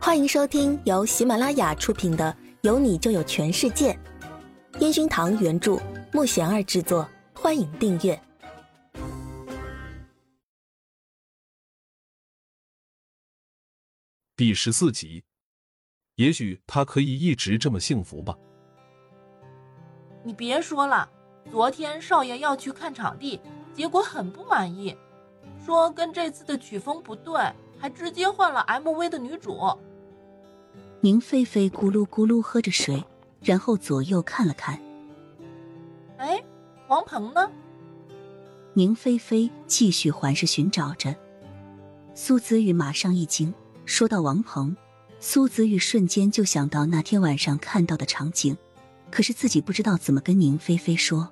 欢迎收听由喜马拉雅出品的《有你就有全世界》，烟熏堂原著，木贤儿制作。欢迎订阅第十四集。也许他可以一直这么幸福吧。你别说了，昨天少爷要去看场地，结果很不满意，说跟这次的曲风不对，还直接换了 MV 的女主。宁菲菲咕噜咕噜喝着水，然后左右看了看。哎，王鹏呢？宁菲菲继续环视寻找着。苏子玉马上一惊，说到王鹏，苏子玉瞬间就想到那天晚上看到的场景，可是自己不知道怎么跟宁菲菲说。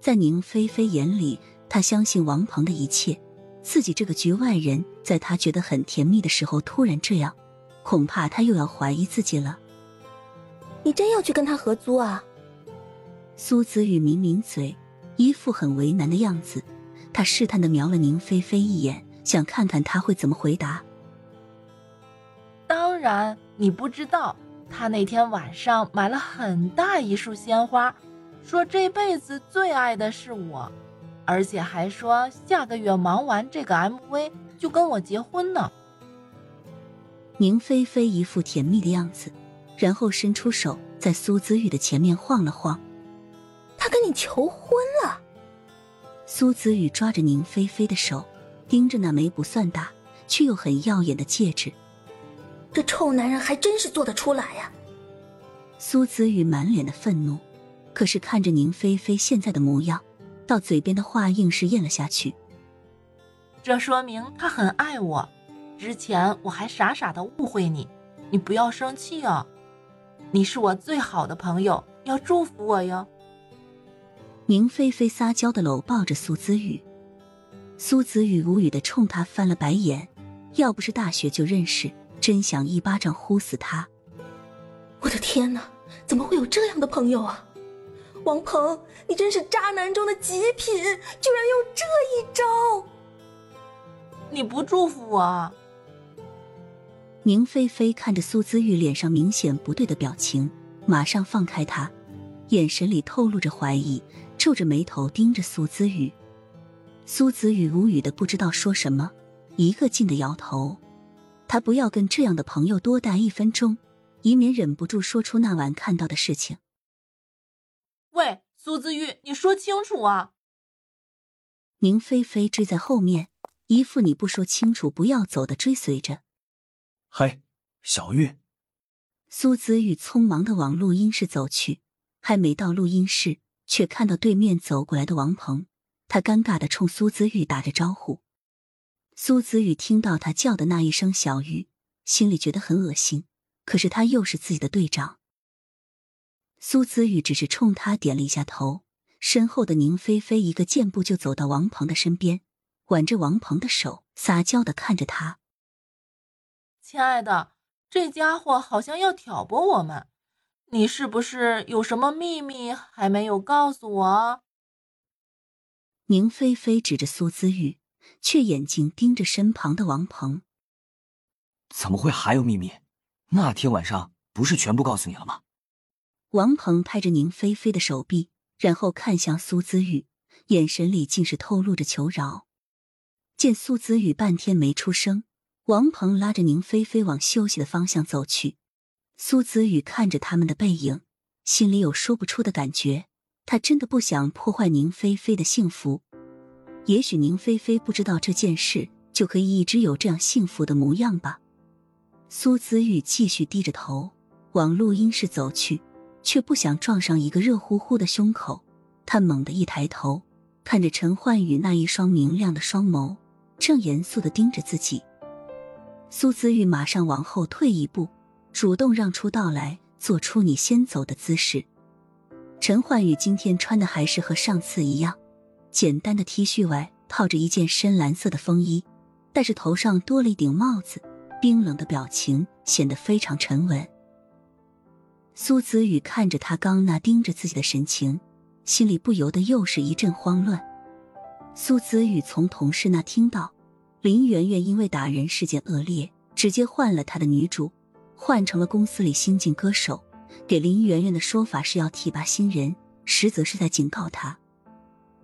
在宁菲菲眼里，她相信王鹏的一切，自己这个局外人，在他觉得很甜蜜的时候突然这样。恐怕他又要怀疑自己了。你真要去跟他合租啊？苏子雨抿抿嘴，一副很为难的样子。他试探的瞄了宁菲菲一眼，想看看他会怎么回答。当然，你不知道，他那天晚上买了很大一束鲜花，说这辈子最爱的是我，而且还说下个月忙完这个 MV 就跟我结婚呢。宁菲菲一副甜蜜的样子，然后伸出手在苏子玉的前面晃了晃。他跟你求婚了？苏子玉抓着宁菲菲的手，盯着那枚不算大却又很耀眼的戒指。这臭男人还真是做得出来呀！苏子玉满脸的愤怒，可是看着宁菲菲现在的模样，到嘴边的话硬是咽了下去。这说明他很爱我。之前我还傻傻的误会你，你不要生气哦。你是我最好的朋友，要祝福我哟。宁菲菲撒娇的搂抱着苏子宇，苏子宇无语的冲他翻了白眼。要不是大学就认识，真想一巴掌呼死他。我的天哪，怎么会有这样的朋友啊？王鹏，你真是渣男中的极品，居然用这一招！你不祝福我？宁菲菲看着苏姿玉脸上明显不对的表情，马上放开他，眼神里透露着怀疑，皱着眉头盯着苏姿玉。苏子宇无语的不知道说什么，一个劲的摇头。他不要跟这样的朋友多待一分钟，以免忍不住说出那晚看到的事情。喂，苏子玉，你说清楚啊！宁菲菲追在后面，一副你不说清楚不要走的追随着。嗨，小玉。苏子玉匆忙的往录音室走去，还没到录音室，却看到对面走过来的王鹏。他尴尬的冲苏子玉打着招呼。苏子玉听到他叫的那一声“小玉”，心里觉得很恶心。可是他又是自己的队长。苏子玉只是冲他点了一下头，身后的宁菲菲一个箭步就走到王鹏的身边，挽着王鹏的手，撒娇的看着他。亲爱的，这家伙好像要挑拨我们，你是不是有什么秘密还没有告诉我？宁菲菲指着苏子玉，却眼睛盯着身旁的王鹏。怎么会还有秘密？那天晚上不是全部告诉你了吗？王鹏拍着宁菲菲的手臂，然后看向苏子玉，眼神里竟是透露着求饶。见苏子玉半天没出声。王鹏拉着宁菲菲往休息的方向走去，苏子宇看着他们的背影，心里有说不出的感觉。他真的不想破坏宁菲菲的幸福。也许宁菲菲不知道这件事，就可以一直有这样幸福的模样吧。苏子玉继续低着头往录音室走去，却不想撞上一个热乎乎的胸口。他猛地一抬头，看着陈焕宇那一双明亮的双眸，正严肃的盯着自己。苏子玉马上往后退一步，主动让出道来，做出你先走的姿势。陈焕宇今天穿的还是和上次一样，简单的 T 恤外套着一件深蓝色的风衣，但是头上多了一顶帽子，冰冷的表情显得非常沉稳。苏子宇看着他刚那盯着自己的神情，心里不由得又是一阵慌乱。苏子宇从同事那听到。林媛媛因为打人事件恶劣，直接换了他的女主，换成了公司里新晋歌手。给林媛媛的说法是要提拔新人，实则是在警告她。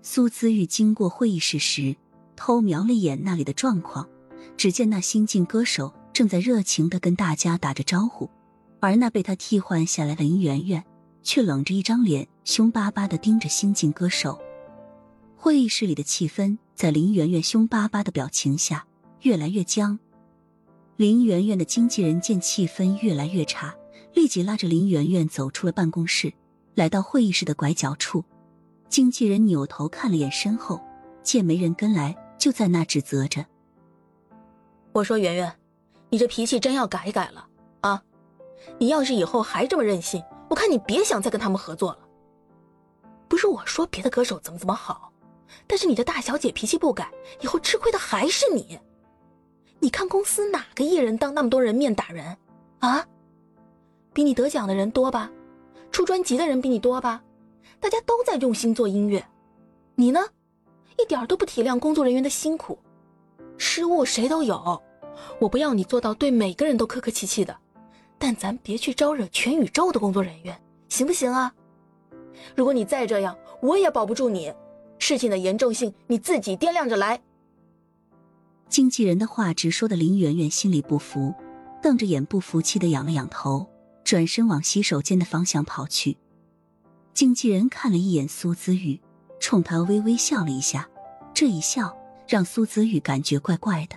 苏子玉经过会议室时，偷瞄了一眼那里的状况，只见那新晋歌手正在热情的跟大家打着招呼，而那被他替换下来的林媛媛却冷着一张脸，凶巴巴的盯着新晋歌手。会议室里的气氛在林媛媛凶巴巴的表情下越来越僵。林媛媛的经纪人见气氛越来越差。立即拉着林媛媛走出了办公室，来到会议室的拐角处。经纪人扭头看了眼身后，见没人跟来，就在那指责着：“我说媛媛，你这脾气真要改一改了啊！你要是以后还这么任性，我看你别想再跟他们合作了。不是我说别的歌手怎么怎么好，但是你这大小姐脾气不改，以后吃亏的还是你。你看公司哪个艺人当那么多人面打人啊？”比你得奖的人多吧，出专辑的人比你多吧，大家都在用心做音乐，你呢，一点都不体谅工作人员的辛苦，失误谁都有，我不要你做到对每个人都客客气气的，但咱别去招惹全宇宙的工作人员，行不行啊？如果你再这样，我也保不住你，事情的严重性你自己掂量着来。经纪人的话直说的林媛媛心里不服，瞪着眼不服气的仰了仰头。转身往洗手间的方向跑去，经纪人看了一眼苏子玉，冲他微微笑了一下，这一笑让苏子玉感觉怪怪的。